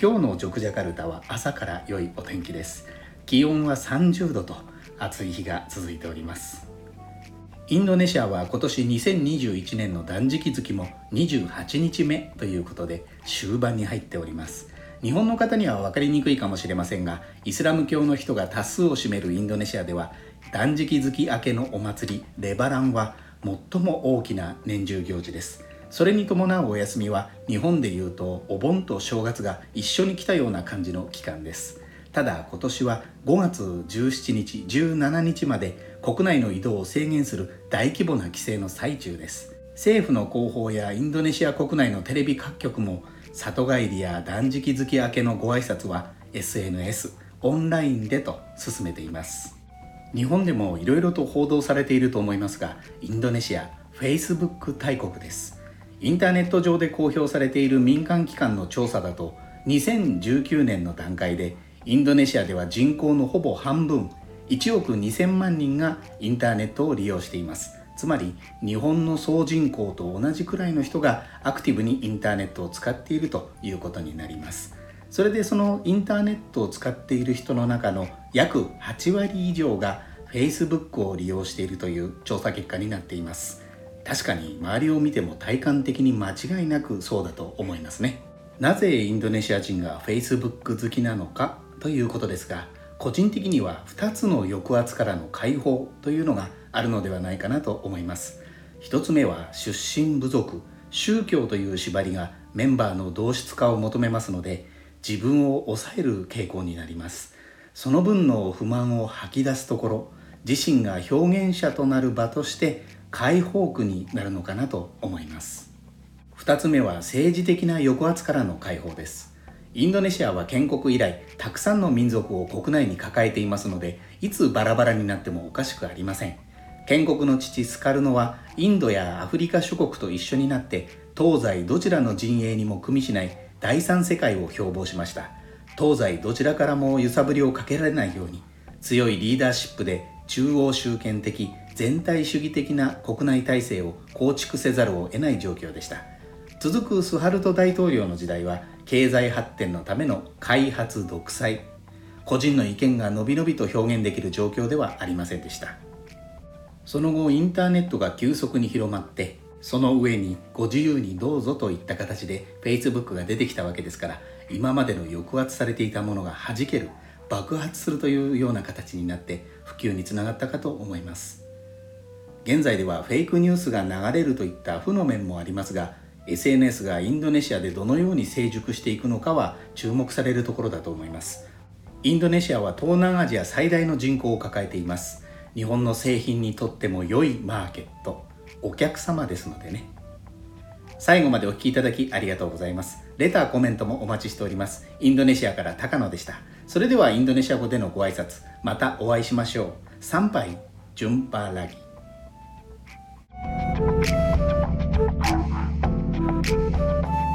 今日のジョクジャカルタは朝から良いお天気です。気温は30度と暑い日が続いております。インドネシアは今年2021年の断食月も28日目ということで終盤に入っております。日本の方には分かりにくいかもしれませんがイスラム教の人が多数を占めるインドネシアでは断食月明けのお祭りレバランは最も大きな年中行事です。それに伴うお休みは日本でいうとお盆と正月が一緒に来たような感じの期間です。ただ今年は5月17日17日まで国内の移動を制限する大規模な規制の最中です。政府の広報やインドネシア国内のテレビ各局も里帰りや断食月明けのご挨拶は SNS オンラインでと進めています。日本でもいろいろと報道されていると思いますがインドネシア Facebook 大国です。インターネット上で公表されている民間機関の調査だと2019年の段階でインドネシアでは人口のほぼ半分1億2000万人がインターネットを利用しています。つまり日本の総人口と同じくらいの人がアクティブにインターネットを使っているということになります。それでそのインターネットを使っている人の中の約8割以上が Facebook を利用しているという調査結果になっています。確かに周りを見ても体感的に間違いなくそうだと思いますね。なぜインドネシア人が Facebook 好きなのかということですが個人的には2つの抑圧からの解放というのがあるのではないかなと思います。1つ目は出身部族宗教という縛りがメンバーの同質化を求めますので自分を抑える傾向になります。その分の不満を吐き出すところ自身が表現者となる場として解放区になるのかなと思います。2つ目は政治的な抑圧からの解放です。インドネシアは建国以来たくさんの民族を国内に抱えていますのでいつバラバラになってもおかしくありません。建国の父スカルノはインドやアフリカ諸国と一緒になって東西どちらの陣営にも組みしない第三世界を標榜しました。東西どちらからも揺さぶりをかけられないように強いリーダーシップで中央集権的全体主義的な国内体制を構築せざるを得ない状況でした。続くスハルト大統領の時代は経済発展のための開発独裁。個人の意見がのびのびと表現できる状況ではありませんでした。その後インターネットが急速に広まってその上にご自由にどうぞといった形で Facebook が出てきたわけですから今までの抑圧されていたものが弾ける爆発するというような形になって普及につながったかと思います。現在ではフェイクニュースが流れるといった負の面もありますが SNS がインドネシアでどのように成熟していくのかは注目されるところだと思います。インドネシアは東南アジア最大の人口を抱えています。日本の製品にとっても良いマーケット。お客様ですのでね。最後までお聴きいただきありがとうございます。レターコメントもお待ちしております。インドネシアから高野でした。それではインドネシア語でのご挨拶またお会いしましょう。参拝順パラギ。Thank you.